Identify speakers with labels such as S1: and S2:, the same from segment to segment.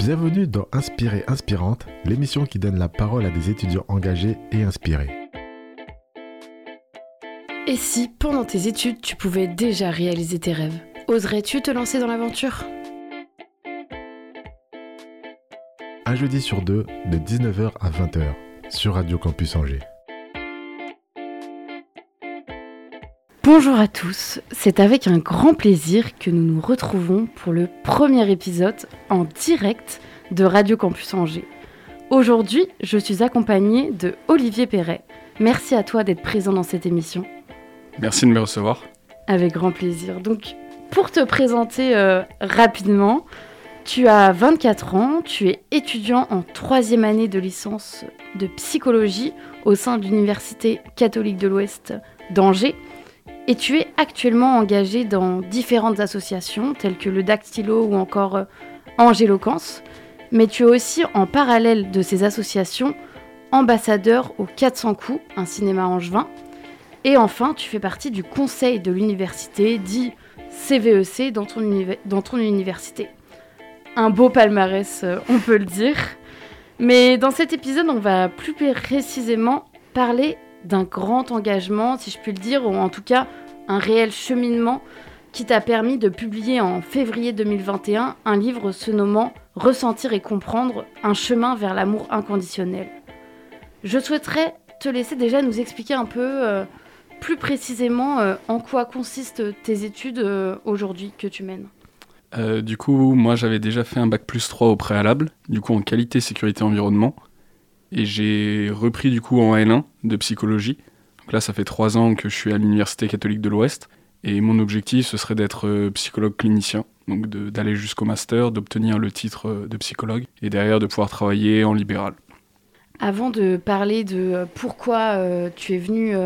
S1: Bienvenue dans Inspiré Inspirante, l'émission qui donne la parole à des étudiants engagés et inspirés.
S2: Et si, pendant tes études, tu pouvais déjà réaliser tes rêves Oserais-tu te lancer dans l'aventure?
S1: Un jeudi sur deux, de 19h à 20h, sur Radio Campus Angers.
S2: Bonjour à tous, c'est avec un grand plaisir que nous nous retrouvons pour le premier épisode en direct de Radio Campus Angers. Aujourd'hui, je suis accompagnée de Olivier Perret. Merci à toi d'être présent dans cette émission.
S3: Merci de me recevoir.
S2: Avec grand plaisir. Donc, pour te présenter euh, rapidement, tu as 24 ans, tu es étudiant en troisième année de licence de psychologie au sein de l'Université catholique de l'Ouest d'Angers et tu es actuellement engagé dans différentes associations telles que le Dactylo ou encore euh, Angéloquence, mais tu es aussi en parallèle de ces associations ambassadeur au 400 coups, un cinéma angevin, et enfin tu fais partie du conseil de l'université dit CVEC e dans ton, université. Un beau palmarès, euh, on peut le dire. Mais dans cet épisode, on va plus précisément parler d'un grand engagement, si je puis le dire, ou en tout cas un réel cheminement qui t'a permis de publier en février 2021 un livre se nommant Ressentir et comprendre, un chemin vers l'amour inconditionnel. Je souhaiterais te laisser déjà nous expliquer un peu euh, plus précisément euh, en quoi consistent tes études euh, aujourd'hui que tu mènes.
S3: du coup, moi j'avais déjà fait un bac plus 3 au préalable, du coup en qualité, sécurité, environnement. Et j'ai repris du coup en L1 de psychologie. Donc là, ça fait trois ans que je suis à l'Université catholique de l'Ouest. Et mon objectif, ce serait d'être euh, psychologue clinicien, donc d'aller jusqu'au master, d'obtenir le titre euh, de psychologue, et derrière de pouvoir travailler en libéral.
S2: Avant de parler de euh, pourquoi tu es venu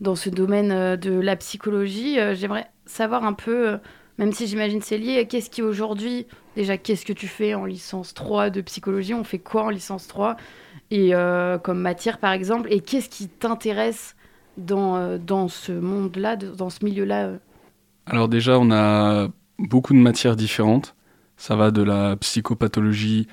S2: dans ce domaine de la psychologie, j'aimerais savoir un peu, même si j'imagine c'est lié, qu'est-ce qui aujourd'hui, déjà qu'est-ce que tu fais en licence 3 de psychologie? On fait quoi en licence 3 et comme matière par exemple et qu'est-ce qui t'intéresse dans, euh, dans ce monde-là, dans ce milieu-là euh
S3: Alors déjà, on a beaucoup de matières différentes. Ça va de la psychopathologie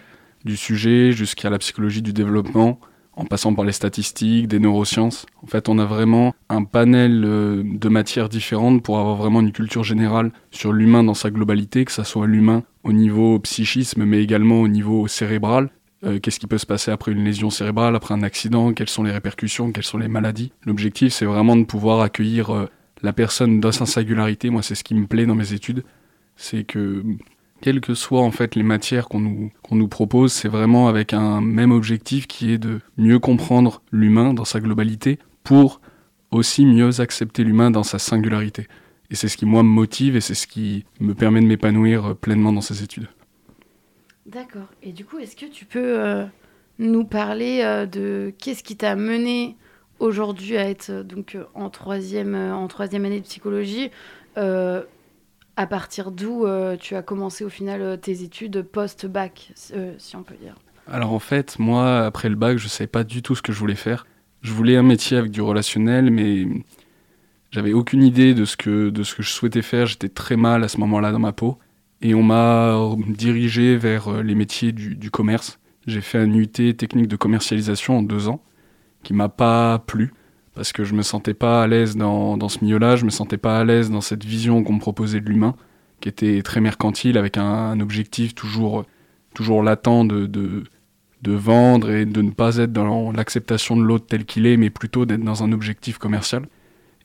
S3: du sujet jusqu'à la psychologie du développement, en passant par les statistiques, des neurosciences. En fait, on a vraiment un panel de matières différentes pour avoir vraiment une culture générale sur l'humain dans sa globalité, que ce soit l'humain au niveau psychisme, mais également au niveau cérébral, euh, qu'est-ce qui peut se passer après une lésion cérébrale, après un accident, quelles sont les répercussions, quelles sont les maladies? L'objectif, c'est vraiment de pouvoir accueillir euh, la personne dans sa singularité. Moi, c'est ce qui me plaît dans mes études. C'est que, quelles que soient en fait les matières qu'on nous, qu'on nous propose, c'est vraiment avec un même objectif qui est de mieux comprendre l'humain dans sa globalité pour aussi mieux accepter l'humain dans sa singularité. Et c'est ce qui, moi, me motive et c'est ce qui me permet de m'épanouir euh, pleinement dans ces études.
S2: D'accord. Et du coup, est-ce que tu peux euh, nous parler euh, de qu'est-ce qui t'a mené aujourd'hui à être euh, donc en troisième en troisième année de psychologie À partir d'où tu as commencé au final tes études post-bac, si on peut dire?
S3: Alors en fait, moi, après le bac, je ne savais pas du tout ce que je voulais faire. Je voulais un métier avec du relationnel, mais j'avais aucune idée de ce que de ce que je souhaitais faire. J'étais très mal à ce moment-là dans ma peau. Et on m'a dirigé vers euh, les métiers du, commerce. J'ai fait un UT technique de commercialisation en deux ans, qui m'a pas plu, parce que je me sentais pas à l'aise dans, dans, ce milieu-là, je me sentais pas à l'aise dans cette vision qu'on me proposait de l'humain, qui était très mercantile, avec un, objectif toujours, toujours latent de, de, de, vendre et de ne pas être dans l'acceptation de l'autre tel qu'il est, mais plutôt d'être dans un objectif commercial.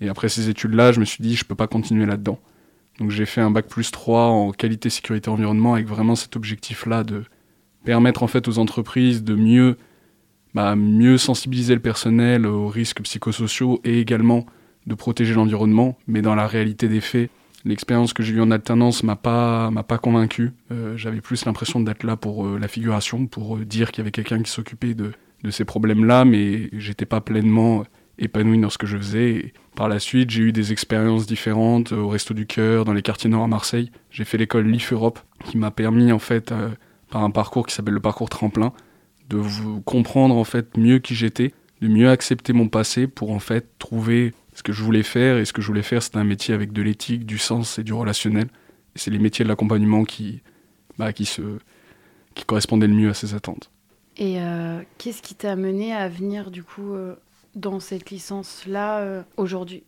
S3: Et après ces études-là, je me suis dit, je peux pas continuer là-dedans. Donc j'ai fait un bac plus 3 en qualité, sécurité, environnement avec vraiment cet objectif-là de permettre en fait aux entreprises de mieux, bah, mieux sensibiliser le personnel aux risques psychosociaux et également de protéger l'environnement. Mais dans la réalité des faits, l'expérience que j'ai eue en alternance m'a pas m'a pas convaincu. Euh, j'avais plus l'impression d'être là pour euh, la figuration, pour euh, dire qu'il y avait quelqu'un qui s'occupait de, de ces problèmes-là, mais j'étais pas pleinement épanoui dans ce que je faisais. Par la suite, j'ai eu des expériences différentes au Resto du Cœur, dans les quartiers nord à Marseille. J'ai fait l'école LIF Europe, qui m'a permis, en fait, euh, par un parcours qui s'appelle le parcours tremplin, de comprendre, en fait, mieux qui j'étais, de mieux accepter mon passé pour, en fait, trouver ce que je voulais faire. Et ce que je voulais faire, c'était un métier avec de l'éthique, du sens et du relationnel. Et c'est les métiers de l'accompagnement qui, bah, qui qui correspondait le mieux à ses attentes.
S2: Et euh, qu'est-ce qui t'a amené à venir du coup euh, dans cette licence-là euh, aujourd'hui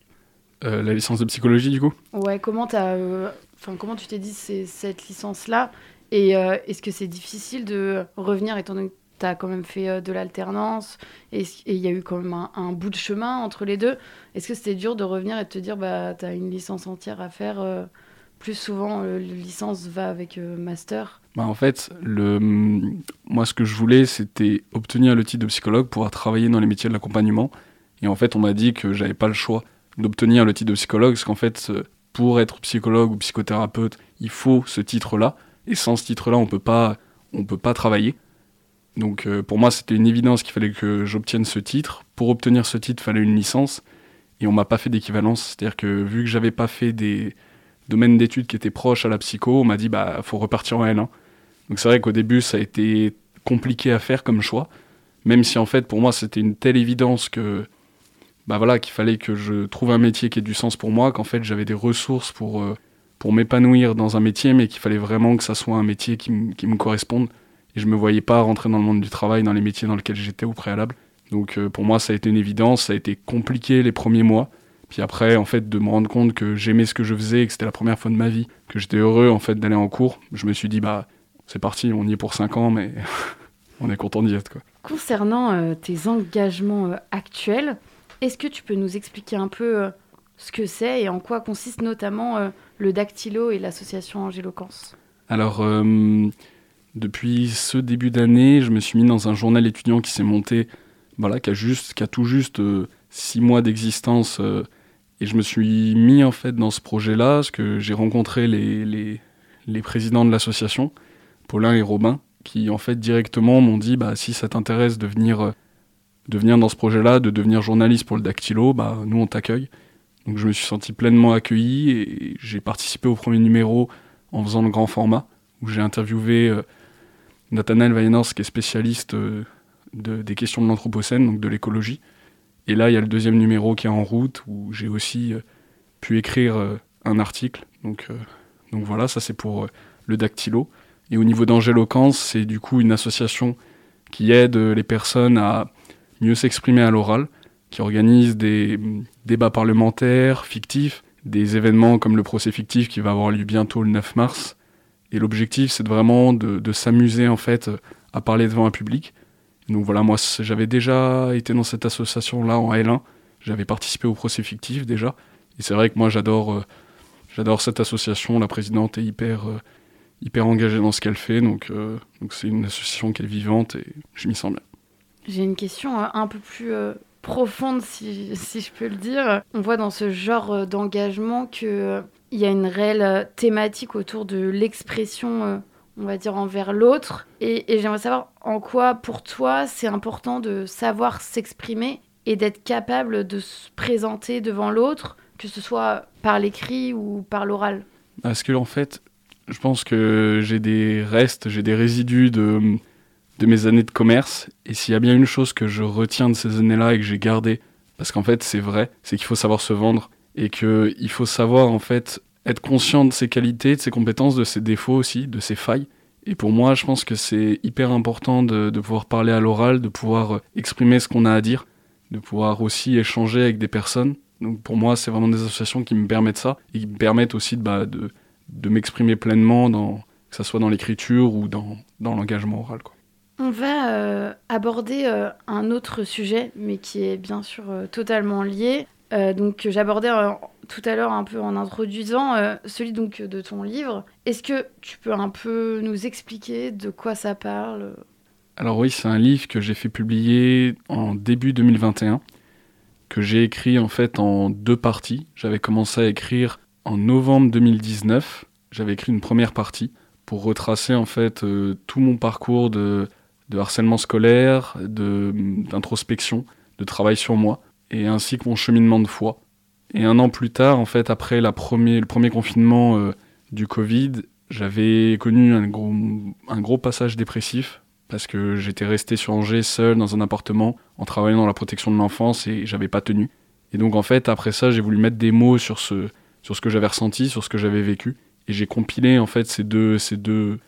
S3: La licence de psychologie du coup?
S2: Ouais, comment, as, enfin comment tu t'es dit cette licence-là? Et est-ce que c'est difficile de revenir étant donné que tu as quand même fait de l'alternance? Et il y a eu quand même un, un, bout de chemin entre les deux? Est-ce que c'était dur de revenir et de te dire bah tu as une licence entière à faire plus souvent, le licence va avec master?
S3: Bah en fait, le, moi, ce que je voulais, c'était obtenir le titre de psychologue, pouvoir travailler dans les métiers de l'accompagnement. Et en fait, on m'a dit que j'avais pas le choix d'obtenir le titre de psychologue, parce qu'en fait, pour être psychologue ou psychothérapeute, il faut ce titre-là. Et sans ce titre-là, on peut pas, peut pas travailler. Donc, euh, pour moi, c'était une évidence qu'il fallait que j'obtienne ce titre. Pour obtenir ce titre, il fallait une licence. Et on m'a pas fait d'équivalence. C'est-à-dire que vu que j'avais pas fait des domaines d'études qui étaient proches à la psycho, on m'a dit bah faut repartir en L1. Donc c'est vrai qu'au début, ça a été compliqué à faire comme choix, même si en fait pour moi c'était une telle évidence que bah voilà qu'il fallait que je trouve un métier qui ait du sens pour moi, qu'en fait j'avais des ressources pour euh, pour m'épanouir dans un métier, mais qu'il fallait vraiment que ça soit un métier qui, me corresponde. Et je me voyais pas rentrer dans le monde du travail, dans les métiers dans lesquels j'étais au préalable. Donc euh, pour moi ça a été une évidence, ça a été compliqué les premiers mois. Puis après, en fait, de me rendre compte que j'aimais ce que je faisais, que c'était la première fois de ma vie, que j'étais heureux en fait d'aller en cours, je me suis dit bah c'est parti, on y est pour 5 ans, mais on est content d'y être. Quoi.
S2: Concernant euh, tes engagements euh, actuels, est-ce que tu peux nous expliquer un peu euh, ce que c'est et en quoi consiste notamment le dactylo et l'association Angéloquence
S3: Alors, depuis ce début d'année, je me suis mis dans un journal étudiant qui s'est monté, voilà, qui a, juste, qui a tout juste 6 mois d'existence. et je me suis mis en fait dans ce projet-là, parce que j'ai rencontré les, les, les présidents de l'association Paulin et Robin, qui en fait directement m'ont dit bah, si ça t'intéresse de venir, euh, de venir dans ce projet-là, de devenir journaliste pour le Dactylo, bah, nous on t'accueille. Donc je me suis senti pleinement accueilli et j'ai participé au premier numéro en faisant le grand format, où j'ai interviewé euh, Nathanaël qui est spécialiste euh, de, des questions de l'Anthropocène, donc de l'écologie. Et là, il y a le deuxième numéro qui est en route, où j'ai aussi pu écrire un article. Donc, donc voilà, ça c'est pour le dactylo. Et au niveau d'Angéloquence, c'est du coup une association qui aide les personnes à mieux s'exprimer à l'oral, qui organise des débats parlementaires fictifs, des événements comme le procès fictif qui va avoir lieu bientôt le 9 mars. Et l'objectif, c'est vraiment de, s'amuser en fait à parler devant un public. Donc voilà, moi j'avais déjà été dans cette association-là en L1, j'avais participé au procès fictif déjà. Et c'est vrai que moi j'adore euh, cette association, la présidente est hyper euh, hyper engagée dans ce qu'elle fait. Donc, euh, donc c'est une association qui est vivante et je m'y sens bien.
S2: J'ai une question euh, un peu plus euh, profonde, si, si, je peux le dire. On voit dans ce genre d'engagement qu'il il y a une réelle thématique autour de l'expression, on va dire, envers l'autre. Et, et j'aimerais savoir en quoi, pour toi, c'est important de savoir s'exprimer et d'être capable de se présenter devant l'autre, que ce soit par l'écrit ou par l'oral.
S3: Parce que, en fait, je pense que j'ai des restes, j'ai des résidus de, de mes années de commerce. Et s'il y a bien une chose que je retiens de ces années-là et que j'ai gardé, parce qu'en fait c'est vrai, c'est qu'il faut savoir se vendre et qu'il faut savoir en fait être conscient de ses qualités, de ses compétences, de ses défauts aussi, de ses failles. Et pour moi, je pense que c'est hyper important de, de, pouvoir parler à l'oral, de pouvoir exprimer ce qu'on a à dire, de pouvoir aussi échanger avec des personnes. Donc pour moi, c'est vraiment des associations qui me permettent ça et qui me permettent aussi de, bah, de, de m'exprimer pleinement, dans, que ce soit dans l'écriture ou dans, dans l'engagement oral. Quoi.
S2: On va euh, aborder euh, un autre sujet, mais qui est bien sûr euh, totalement lié. donc j'abordais tout à l'heure un peu en introduisant celui donc de ton livre. Est-ce que tu peux un peu nous expliquer de quoi ça parle?
S3: Alors oui, c'est un livre que j'ai fait publier en début 2021, que j'ai écrit en fait en deux parties. J'avais commencé à écrire en novembre 2019, j'avais écrit une première partie pour retracer en fait euh, tout mon parcours de, harcèlement scolaire, d'introspection, de, travail sur moi, et ainsi que mon cheminement de foi. Et un an plus tard, en fait, après le premier confinement euh, du Covid, j'avais connu un gros, un gros passage dépressif parce que j'étais resté sur Angers seul dans un appartement en travaillant dans la protection de l'enfance et j'avais pas tenu. Et donc en fait, après ça, j'ai voulu mettre des mots sur ce, sur ce que j'avais ressenti, sur ce que j'avais vécu. Et j'ai compilé en fait ces deux, ces deux,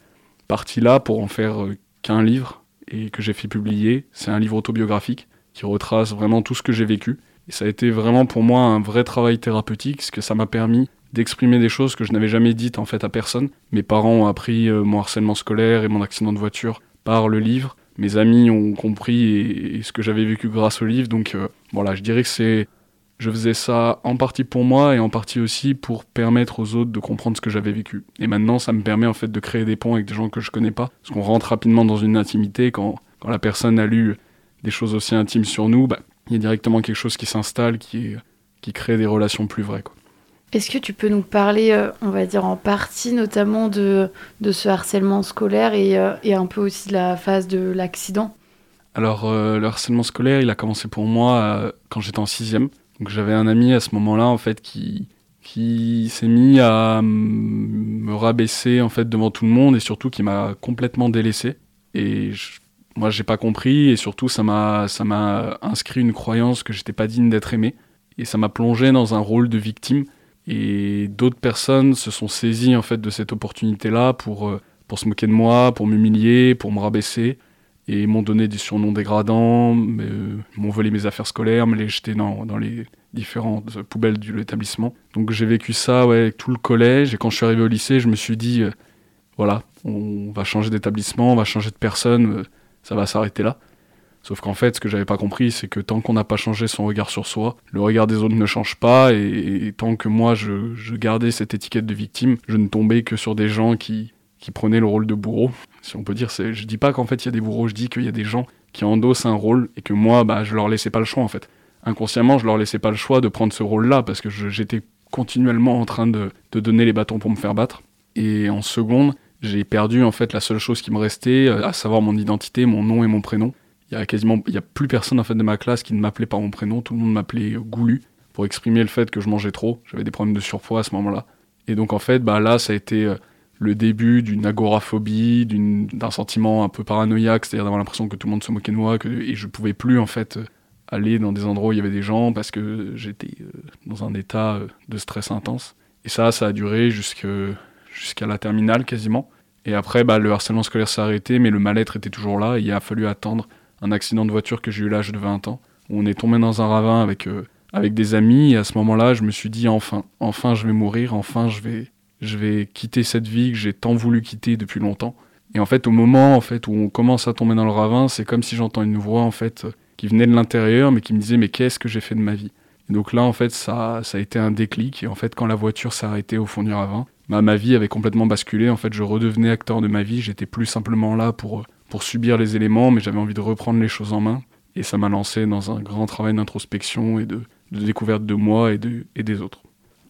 S3: parti là pour en faire qu'un livre et que j'ai fait publier. C'est un livre autobiographique qui retrace vraiment tout ce que j'ai vécu. Et ça a été vraiment pour moi un vrai travail thérapeutique, parce que ça m'a permis d'exprimer des choses que je n'avais jamais dites en fait à personne. Mes parents ont appris euh, mon harcèlement scolaire et mon accident de voiture par le livre. Mes amis ont compris ce que j'avais vécu grâce au livre. Donc euh, voilà, je dirais que c'est je faisais ça en partie pour moi et en partie aussi pour permettre aux autres de comprendre ce que j'avais vécu. Et maintenant, ça me permet en fait de créer des ponts avec des gens que je connais pas, parce qu'on rentre rapidement dans une intimité quand, quand la personne a lu des choses aussi intimes sur nous, bah, il y a directement quelque chose qui s'installe, qui, qui crée des relations plus vraies. Quoi.
S2: Est-ce que tu peux nous parler, euh, on va dire en partie notamment de, de ce harcèlement scolaire et, euh, et, un peu aussi de la phase de l'accident?
S3: Alors euh, le harcèlement scolaire, il a commencé pour moi quand j'étais en sixième. Donc j'avais un ami à ce moment-là en fait qui, qui s'est mis à me rabaisser en fait devant tout le monde et surtout qui m'a complètement délaissé. Et je, moi j'ai pas compris et surtout ça m'a ça m'a inscrit une croyance que j'étais pas digne d'être aimé. Et ça m'a plongé dans un rôle de victime. Et d'autres personnes se sont saisies en fait de cette opportunité là pour euh, pour se moquer de moi, pour m'humilier, pour me rabaisser et m'ont donné des surnoms dégradants, euh, m'ont volé mes affaires scolaires, me les jeter dans, les différentes poubelles de l'établissement. Donc j'ai vécu ça ouais, avec tout le collège et quand je suis arrivé au lycée, je me suis dit euh, voilà, on va changer d'établissement, on va changer de personne ça va s'arrêter là. Sauf qu'en fait, ce que j'avais pas compris, c'est que tant qu'on n'a pas changé son regard sur soi, le regard des autres ne change pas, et, tant que moi je, gardais cette étiquette de victime, je ne tombais que sur des gens qui, qui prenaient le rôle de bourreau. Si on peut dire, je dis pas qu'en fait il y a des bourreaux, je dis qu'il y a des gens qui endossent un rôle et que moi, bah, je leur laissais pas le choix en fait. Inconsciemment, je leur laissais pas le choix de prendre ce rôle-là parce que j'étais continuellement en train de, donner les bâtons pour me faire battre. Et en seconde, j'ai perdu en fait la seule chose qui me restait, euh, à savoir mon identité, mon nom et mon prénom. Il y a quasiment, il y a plus personne en fait de ma classe qui ne m'appelait par mon prénom. Tout le monde m'appelait Goulu pour exprimer le fait que je mangeais trop. J'avais des problèmes de surpoids à ce moment-là. Et donc en fait, bah là, ça a été euh, le début d'une agoraphobie, d'un sentiment un peu paranoïaque, c'est-à-dire d'avoir l'impression que tout le monde se moquait de moi, que, et je pouvais plus en fait euh, aller dans des endroits où il y avait des gens parce que j'étais dans un état de stress intense. Et ça, ça a duré jusqu'à la terminale quasiment. Et après, bah, le harcèlement scolaire s'est arrêté, mais le mal-être était toujours là. il a fallu attendre un accident de voiture que j'ai eu l'âge de 20 ans, où on est tombé dans un ravin avec, euh, avec des amis. Et à ce moment-là, je me suis dit enfin, enfin, je vais mourir, enfin, je vais, je vais quitter cette vie que j'ai tant voulu quitter depuis longtemps. Et en fait, au moment en fait où on commence à tomber dans le ravin, c'est comme si j'entends une voix en fait qui venait de l'intérieur, mais qui me disait mais qu'est-ce que j'ai fait de ma vie? Et donc là, en fait, ça, ça a été un déclic. Et en fait, quand la voiture s'est arrêtée au fond du ravin, ma vie avait complètement basculé. En fait, je redevenais acteur de ma vie. J'étais plus simplement là pour, pour subir les éléments, mais j'avais envie de reprendre les choses en main. Et ça m'a lancé dans un grand travail d'introspection et de, découverte de moi et, de, et des autres.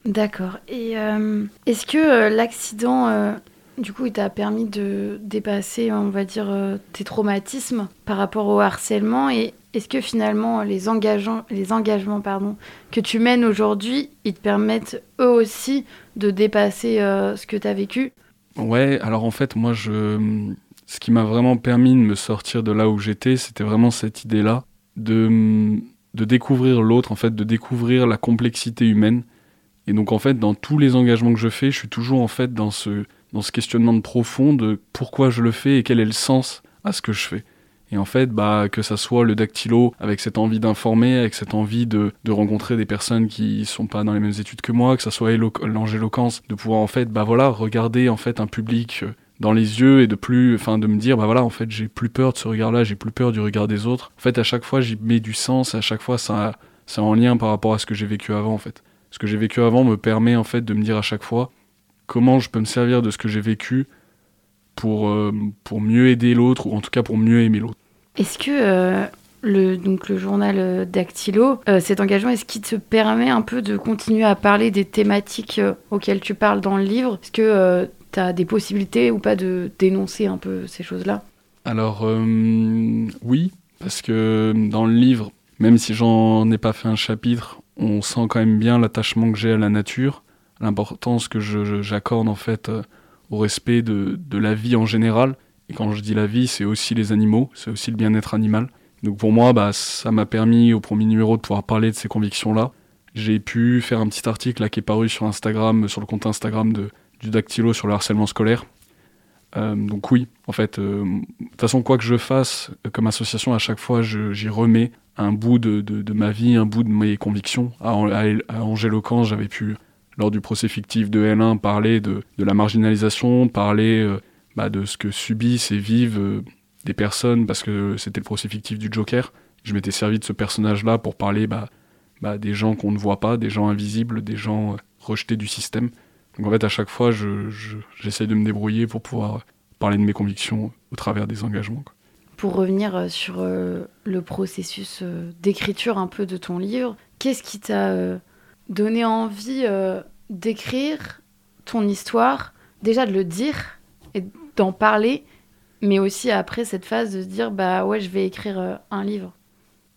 S2: D'accord. Et euh, est-ce que euh, l'accident, euh, du coup, t'a permis de dépasser, on va dire, tes traumatismes par rapport au harcèlement Et est-ce que finalement, les, engagements, les engagements pardon, que tu mènes aujourd'hui, ils te permettent eux aussi de dépasser ce que tu as vécu?
S3: Ouais, alors en fait, moi, je... ce qui m'a vraiment permis de me sortir de là où j'étais, c'était vraiment cette idée-là de, de découvrir l'autre, en fait, de découvrir la complexité humaine. Et donc, en fait, dans tous les engagements que je fais, je suis toujours en fait dans ce, dans ce questionnement de profond de pourquoi je le fais et quel est le sens à ce que je fais. Et en fait, bah, que ça soit le dactylo avec cette envie d'informer, avec cette envie de, de, rencontrer des personnes qui sont pas dans les mêmes études que moi, que ça soit l'angéloquence, de pouvoir en fait, bah voilà, regarder en fait un public euh, dans les yeux et de plus, enfin, de me dire, bah voilà, en fait, j'ai plus peur de ce regard-là, j'ai plus peur du regard des autres. En fait, à chaque fois, j'y mets du sens, et à chaque fois, ça, c'est en lien par rapport à ce que j'ai vécu avant, en fait. Ce que j'ai vécu avant me permet, en fait, de me dire à chaque fois comment je peux me servir de ce que j'ai vécu pour, euh, pour mieux aider l'autre, ou en tout cas pour mieux aimer l'autre.
S2: Est-ce que euh, le, donc le journal euh, Dactylo, euh, cet engagement, est-ce qu'il te permet un peu de continuer à parler des thématiques auxquelles tu parles dans le livre? Est-ce que tu as des possibilités ou pas de dénoncer un peu ces choses-là?
S3: Alors oui, parce que dans le livre, même si j'en ai pas fait un chapitre, on sent quand même bien l'attachement que j'ai à la nature, l'importance que j'accorde en fait au respect de, de, la vie en général et quand je dis la vie, c'est aussi les animaux, c'est aussi le bien-être animal. Donc pour moi, bah, ça m'a permis au premier numéro de pouvoir parler de ces convictions-là. J'ai pu faire un petit article là, qui est paru sur Instagram, sur le compte Instagram de, du Dactylo sur le harcèlement scolaire, Euh, donc oui, en fait, euh, de toute façon, quoi que je fasse comme association, à chaque fois, j'y remets un bout de, de, ma vie, un bout de mes convictions. À, à, Angèle j'avais pu, lors du procès fictif de L1, parler de, de la marginalisation, parler bah, de ce que subissent et vivent des personnes, parce que c'était le procès fictif du Joker. Je m'étais servi de ce personnage-là pour parler bah, bah, des gens qu'on ne voit pas, des gens invisibles, des gens rejetés du système. Donc en fait, à chaque fois, j'essaie de me débrouiller pour pouvoir parler de mes convictions au travers des engagements.
S2: Pour revenir euh, sur euh, le processus euh, d'écriture un peu de ton livre, qu'est-ce qui t'a donné envie d'écrire ton histoire Déjà de le dire et d'en parler, mais aussi après cette phase de se dire bah ouais, je vais écrire un livre?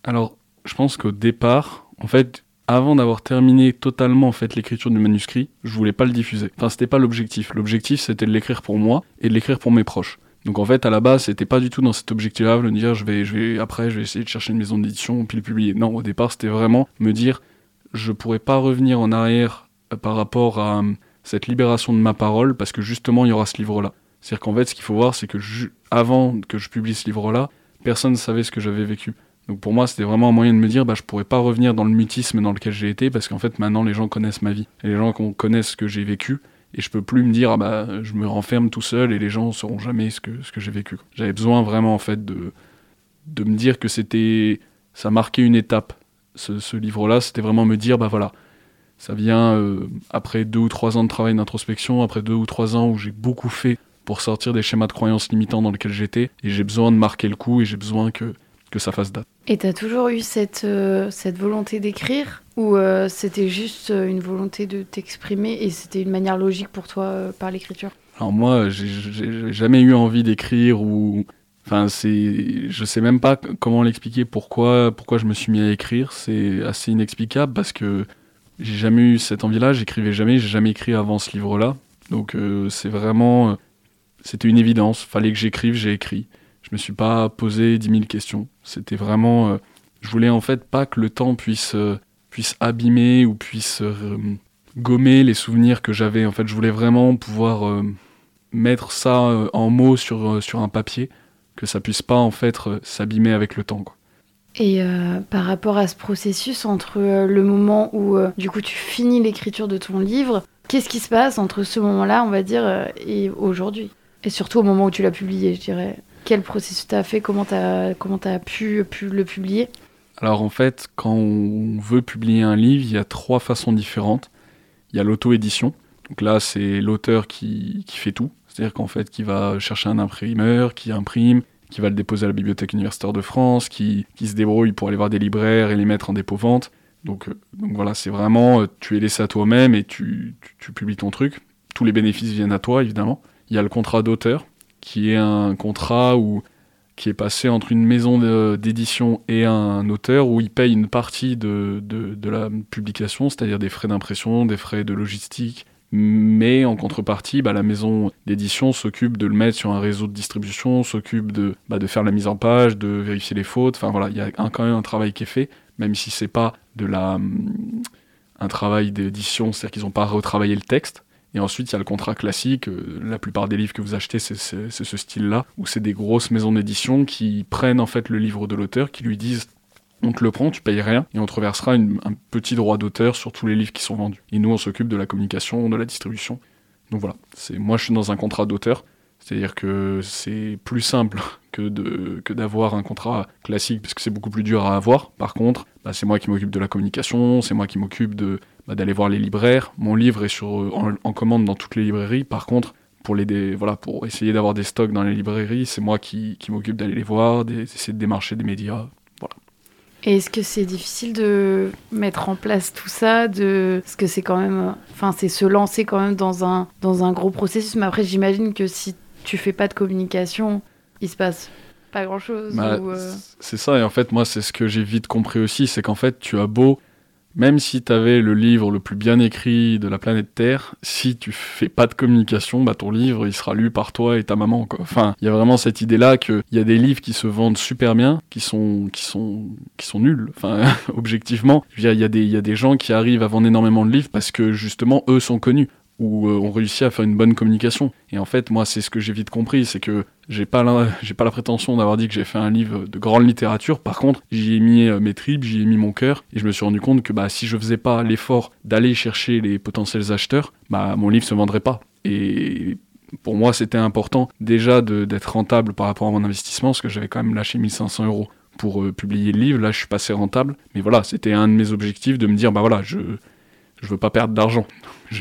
S3: Alors, je pense qu'au départ, en fait, avant d'avoir terminé totalement en fait l'écriture du manuscrit, je voulais pas le diffuser. Enfin, c'était pas l'objectif. L'objectif, c'était de l'écrire pour moi et de l'écrire pour mes proches. Donc en fait, à la base, c'était pas du tout dans cet objectif-là, de dire je vais, je vais, après, je vais essayer de chercher une maison d'édition puis le publier. Non, au départ, c'était vraiment me dire je pourrais pas revenir en arrière euh, par rapport à euh, cette libération de ma parole parce que justement, il y aura ce livre-là. C'est-à-dire qu'en fait, ce qu'il faut voir, c'est que avant que je publie ce livre-là, personne ne savait ce que j'avais vécu. Donc pour moi, c'était vraiment un moyen de me dire, bah, je pourrais pas revenir dans le mutisme dans lequel j'ai été, parce qu'en fait, maintenant, les gens connaissent ma vie. Et les gens connaissent ce que j'ai vécu, et je peux plus me dire, ah bah, je me renferme tout seul, et les gens sauront jamais ce que, ce que j'ai vécu. J'avais besoin vraiment, en fait, de, de me dire que c'était, ça marquait une étape. Ce, ce livre-là, c'était vraiment me dire, bah voilà, ça vient euh, après deux ou trois ans de travail d'introspection, après deux ou trois ans où j'ai beaucoup fait pour sortir des schémas de croyances limitants dans lesquels j'étais, et j'ai besoin de marquer le coup, et j'ai besoin que que ça fasse date.
S2: Et tu as toujours eu cette, euh, cette volonté d'écrire ou euh, c'était juste euh, une volonté de t'exprimer et c'était une manière logique pour toi par l'écriture?
S3: Alors moi, j'ai jamais eu envie d'écrire ou... Enfin, c'est... Je sais même pas comment l'expliquer, pourquoi, pourquoi je me suis mis à écrire. C'est assez inexplicable parce que j'ai jamais eu cette envie-là, j'écrivais jamais, j'ai jamais écrit avant ce livre-là. Donc c'est vraiment... C'était une évidence, fallait que j'écrive, j'ai écrit. Je me suis pas posé dix mille questions. C'était vraiment. Euh, je voulais en fait pas que le temps puisse, euh, puisse abîmer ou puisse euh, gommer les souvenirs que j'avais. En fait, je voulais vraiment pouvoir mettre ça en mots sur, sur un papier, que ça puisse pas en fait s'abîmer avec le temps.
S2: Et par rapport à ce processus entre le moment où du coup tu finis l'écriture de ton livre, qu'est-ce qui se passe entre ce moment-là, on va dire, et aujourd'hui? Et surtout au moment où tu l'as publié, je dirais quel processus tu as fait Comment tu as, as pu, pu le publier
S3: Alors en fait, quand on veut publier un livre, il y a trois façons différentes. Il y a l'auto-édition. Donc là, c'est l'auteur qui, qui, fait tout. C'est-à-dire qu'en fait, qui va chercher un imprimeur, qui imprime, qui va le déposer à la Bibliothèque universitaire de France, qui, qui se débrouille pour aller voir des libraires et les mettre en dépôt-vente. Donc, euh, donc voilà, c'est vraiment, euh, tu es laissé à toi-même et tu, tu publies ton truc. Tous les bénéfices viennent à toi, évidemment. Il y a le contrat d'auteur qui est un contrat où, qui est passé entre une maison d'édition et un auteur où il paye une partie de, de, la publication, c'est-à-dire des frais d'impression, des frais de logistique. Mais en contrepartie, bah, la maison d'édition s'occupe de le mettre sur un réseau de distribution, s'occupe de, bah, de faire la mise en page, de vérifier les fautes. Enfin voilà, il y a quand même un travail qui est fait, même si c'est pas de la, un travail d'édition, c'est-à-dire qu'ils n'ont pas retravaillé le texte. Et ensuite, il y a le contrat classique. Euh, la plupart des livres que vous achetez, c'est ce style-là, où c'est des grosses maisons d'édition qui prennent en fait le livre de l'auteur, qui lui disent on te le prend, tu payes rien, et on te reversera un petit droit d'auteur sur tous les livres qui sont vendus. Et nous, on s'occupe de la communication, de la distribution. Donc voilà, moi je suis dans un contrat d'auteur, c'est-à-dire que c'est plus simple que, de, que d'avoir un contrat classique, parce que c'est beaucoup plus dur à avoir. Par contre, bah, c'est moi qui m'occupe de la communication, c'est moi qui m'occupe de, bah, d'aller voir les libraires. Mon livre est sur, en, commande dans toutes les librairies. Par contre, pour, les, voilà, pour essayer d'avoir des stocks dans les librairies, c'est moi qui, qui m'occupe d'aller les voir, d'essayer de démarcher des médias. Voilà.
S2: Et est-ce que c'est difficile de mettre en place tout ça de... Parce que c'est quand même... Enfin, c'est se lancer quand même dans un, dans un gros processus. Mais après, j'imagine que si tu fais pas de communication, il se passe pas grand-chose.
S3: Bah, euh, C'est ça, et en fait, moi, c'est ce que j'ai vite compris aussi, c'est qu'en fait, tu as beau même si tu avais le livre le plus bien écrit de la planète Terre, si tu fais pas de communication, bah ton livre il sera lu par toi et ta maman. Quoi. Enfin, il y a vraiment cette idée-là qu'il y a des livres qui se vendent super bien, qui sont qui sont qui sont nuls. Enfin, objectivement, il y a, des il y a des gens qui arrivent à vendre énormément de livres parce que justement eux sont connus. Où euh, on réussit à faire une bonne communication. Et en fait, moi, c'est ce que j'ai vite compris, c'est que j'ai pas la, j'ai pas la prétention d'avoir dit que j'ai fait un livre de grande littérature. Par contre, j'y ai mis euh, mes tripes, j'y ai mis mon cœur, et je me suis rendu compte que bah, si je faisais pas l'effort d'aller chercher les potentiels acheteurs, bah, mon livre se vendrait pas. Et pour moi, c'était important déjà d'être rentable par rapport à mon investissement, parce que j'avais quand même lâché 1500 euros pour euh, publier le livre. Là, je suis passé rentable. Mais voilà, c'était un de mes objectifs de me dire, bah voilà, je je veux pas perdre d'argent.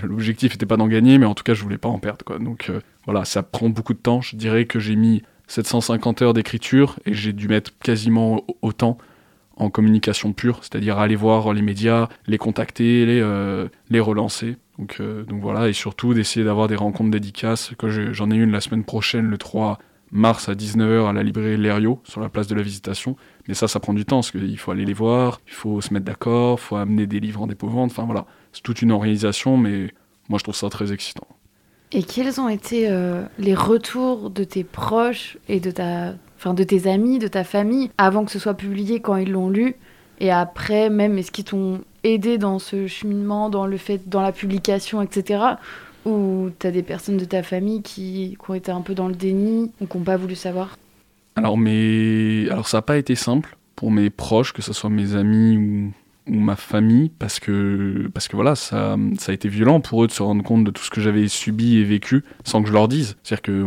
S3: L'objectif n'était pas d'en gagner, mais en tout cas, je voulais pas en perdre. Quoi. Donc euh, voilà, ça prend beaucoup de temps. Je dirais que j'ai mis 750 heures d'écriture et j'ai dû mettre quasiment autant en communication pure, c'est-à-dire aller voir les médias, les contacter, les, euh, les relancer. Donc, euh, donc voilà, et surtout d'essayer d'avoir des rencontres dédicaces, j'en ai une la semaine prochaine, le 3 mars à 19h à la librairie Lerio, sur la place de la Visitation. Mais ça, ça prend du temps, parce qu'il faut aller les voir, il faut se mettre d'accord, il faut amener des livres en dépôt-vente, enfin voilà c'est toute une organisation, mais moi je trouve ça très excitant.
S2: Et quels ont été euh, les retours de tes proches et de, ta, enfin, de tes amis, de ta famille, avant que ce soit publié, quand ils l'ont lu? Et après, même, est-ce qu'ils t'ont aidé dans ce cheminement, dans le fait, dans la publication, etc. Ou tu as des personnes de ta famille qui, qui, ont été un peu dans le déni ou qui n'ont pas voulu savoir?
S3: Alors, mais... Alors ça n'a pas été simple pour mes proches, que ce soit mes amis ou ou ma famille parce que parce que voilà ça ça a été violent pour eux de se rendre compte de tout ce que j'avais subi et vécu sans que je leur dise. C'est-à-dire que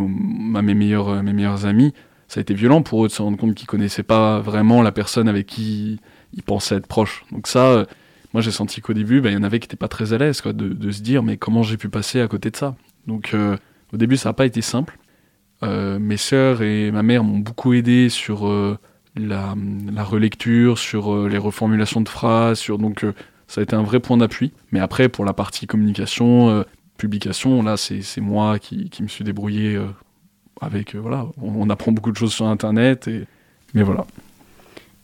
S3: mes meilleurs mes meilleurs amis ça a été violent pour eux de se rendre compte qu'ils connaissaient pas vraiment la personne avec qui ils pensaient être proches. Donc ça moi j'ai senti qu'au début bah, il y en avait qui étaient pas très à l'aise de, de, se dire mais comment j'ai pu passer à côté de ça? Donc euh, au début ça n'a pas été simple. Euh, mes sœurs et ma mère m'ont beaucoup aidé sur euh, la, relecture, sur euh, les reformulations de phrases, sur donc euh, ça a été un vrai point d'appui. Mais après, pour la partie communication, euh, publication, là, c'est moi qui, me suis débrouillé avec. voilà, on, apprend beaucoup de choses sur Internet, et, mais voilà.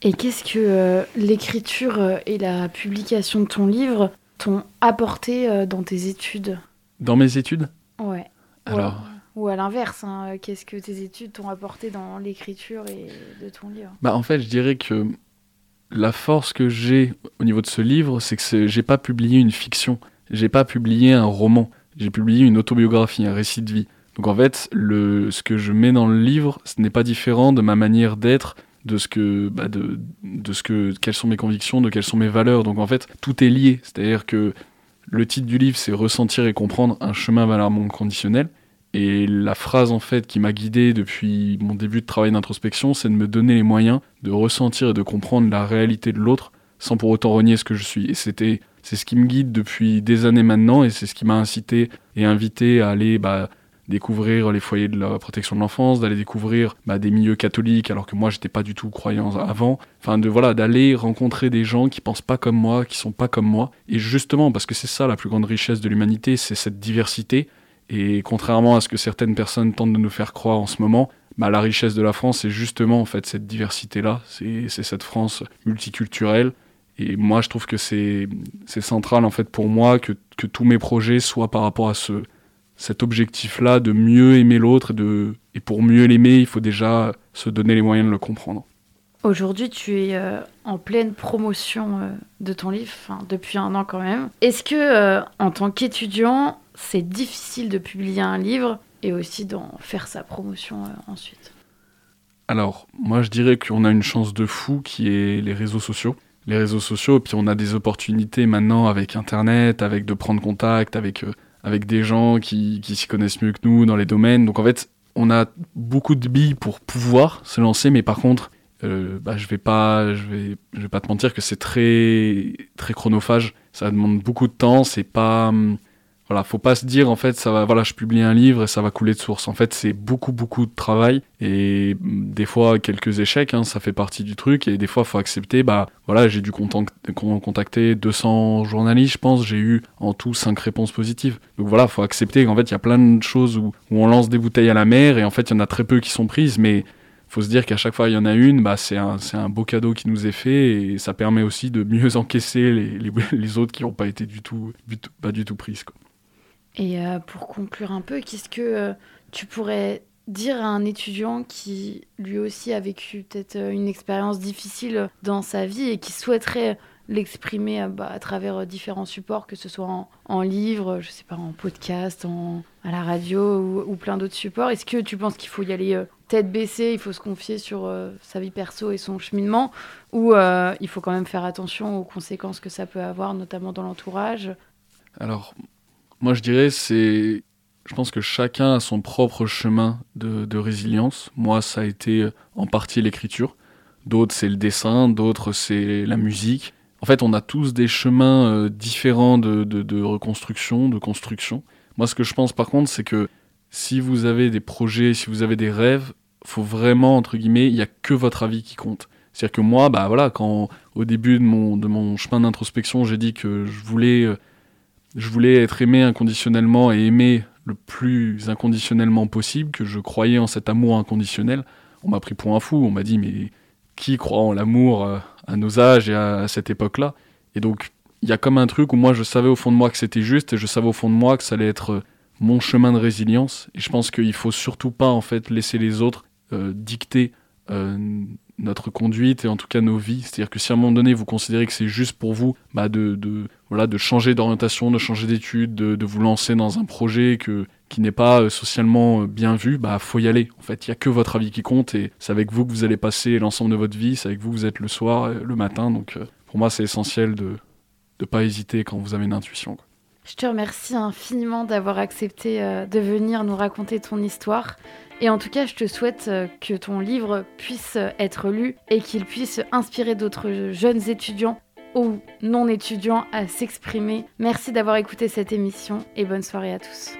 S2: Et qu'est-ce que l'écriture et la publication de ton livre t'ont apporté dans tes études?
S3: Dans mes études?
S2: Ouais. Alors. Ou à l'inverse, hein, qu'est-ce que tes études t'ont apporté dans l'écriture et de ton livre?
S3: Bah en fait, je dirais que la force que j'ai au niveau de ce livre, c'est que j'ai pas publié une fiction, j'ai pas publié un roman, j'ai publié une autobiographie, un récit de vie. Donc en fait, le, ce que je mets dans le livre, ce n'est pas différent de ma manière d'être, de ce que, bah de, de ce que, quelles sont mes convictions, de quelles sont mes valeurs. Donc en fait, tout est lié. C'est-à-dire que le titre du livre, c'est ressentir et comprendre un chemin vers l'amour conditionnel. Et la phrase en fait qui m'a guidé depuis mon début de travail d'introspection, c'est de me donner les moyens de ressentir et de comprendre la réalité de l'autre sans pour autant renier ce que je suis. Et c'était, c'est ce qui me guide depuis des années maintenant et c'est ce qui m'a incité et invité à aller bah, découvrir les foyers de la protection de l'enfance, d'aller découvrir bah, des milieux catholiques alors que moi j'étais pas du tout croyant avant. Enfin de voilà d'aller rencontrer des gens qui pensent pas comme moi, qui sont pas comme moi. Et justement parce que c'est ça la plus grande richesse de l'humanité, c'est cette diversité et contrairement à ce que certaines personnes tentent de nous faire croire en ce moment, bah, la richesse de la France, c'est justement en fait cette diversité-là, c'est cette France multiculturelle. Et moi, je trouve que c'est central en fait pour moi que, tous mes projets soient par rapport à ce, cet objectif-là de mieux aimer l'autre. Et, et pour mieux l'aimer, il faut déjà se donner les moyens de le comprendre.
S2: Aujourd'hui, tu es euh, en pleine promotion euh, de ton livre, depuis un an quand même. Est-ce que, euh, en tant qu'étudiant, c'est difficile de publier un livre et aussi d'en faire sa promotion ensuite
S3: Alors, moi, je dirais qu'on a une chance de fou qui est les réseaux sociaux. Les réseaux sociaux, puis on a des opportunités maintenant avec Internet, avec de prendre contact, avec, avec des gens qui, qui s'y connaissent mieux que nous dans les domaines. Donc en fait, on a beaucoup de billes pour pouvoir se lancer, mais par contre, euh, bah, je vais pas, je vais, je vais pas te mentir que c'est très, très chronophage. Ça demande beaucoup de temps. C'est pas, hum, voilà, faut pas se dire en fait ça va, voilà, je publie un livre et ça va couler de source. En fait, c'est beaucoup, beaucoup de travail et hum, des fois quelques échecs, hein, ça fait partie du truc et des fois faut accepter. Bah voilà, j'ai dû contacter 200 journalistes, je pense. J'ai eu en tout 5 réponses positives. Donc voilà, faut accepter qu'en fait il y a plein de choses où, on lance des bouteilles à la mer et en fait il y en a très peu qui sont prises, mais faut se dire qu'à chaque fois il y en a une, bah, c'est un, un, beau cadeau qui nous est fait et ça permet aussi de mieux encaisser les, les, autres qui n'ont pas été du tout, pas du tout prises.
S2: Et euh, pour conclure un peu, qu'est-ce que euh, tu pourrais dire à un étudiant qui lui aussi a vécu peut-être euh, une expérience difficile dans sa vie et qui souhaiterait l'exprimer bah, à travers différents supports, que ce soit en, livre, je sais pas, en podcast, en, à la radio ou, plein d'autres supports? Est-ce que tu penses qu'il faut y aller tête baissée, il faut se confier sur sa vie perso et son cheminement, ou il faut quand même faire attention aux conséquences que ça peut avoir, notamment dans l'entourage?
S3: Alors, moi je dirais, c'est. Je pense que chacun a son propre chemin de, résilience. Moi, ça a été euh, en partie l'écriture. D'autres, c'est le dessin. D'autres, c'est la musique. En fait, on a tous des chemins euh, différents de reconstruction, de construction. Moi, ce que je pense par contre, c'est que si vous avez des projets, si vous avez des rêves, faut vraiment, entre guillemets, il n'y a que votre avis qui compte. C'est-à-dire que moi, bah voilà, quand au début de mon, de mon chemin d'introspection, j'ai dit que je voulais, euh, je voulais être aimé inconditionnellement et aimé le plus inconditionnellement possible, que je croyais en cet amour inconditionnel, on m'a pris pour un fou. On m'a dit, mais qui croit en l'amour euh, à nos âges et à, cette époque-là? Et donc, il y a comme un truc où moi, je savais au fond de moi que c'était juste et je savais au fond de moi que ça allait être euh, mon chemin de résilience. Et je pense qu'il faut surtout pas, en fait, laisser les autres euh, dicter notre conduite et en tout cas nos vies. C'est-à-dire que si à un moment donné vous considérez que c'est juste pour vous bah de, voilà, de changer d'orientation, de changer d'études, de, vous lancer dans un projet que, qui n'est pas euh, socialement euh, bien vu, bah faut y aller. En fait, il n'y a que votre avis qui compte et c'est avec vous que vous allez passer l'ensemble de votre vie, c'est avec vous que vous êtes le soir, euh, le matin. Donc pour moi, c'est essentiel de ne pas hésiter quand vous avez une intuition.
S2: Je te remercie infiniment d'avoir accepté euh, de venir nous raconter ton histoire. Et en tout cas, je te souhaite euh, que ton livre puisse euh, être lu et qu'il puisse inspirer d'autres jeunes étudiants ou non étudiants à s'exprimer. Merci d'avoir écouté cette émission et bonne soirée à tous.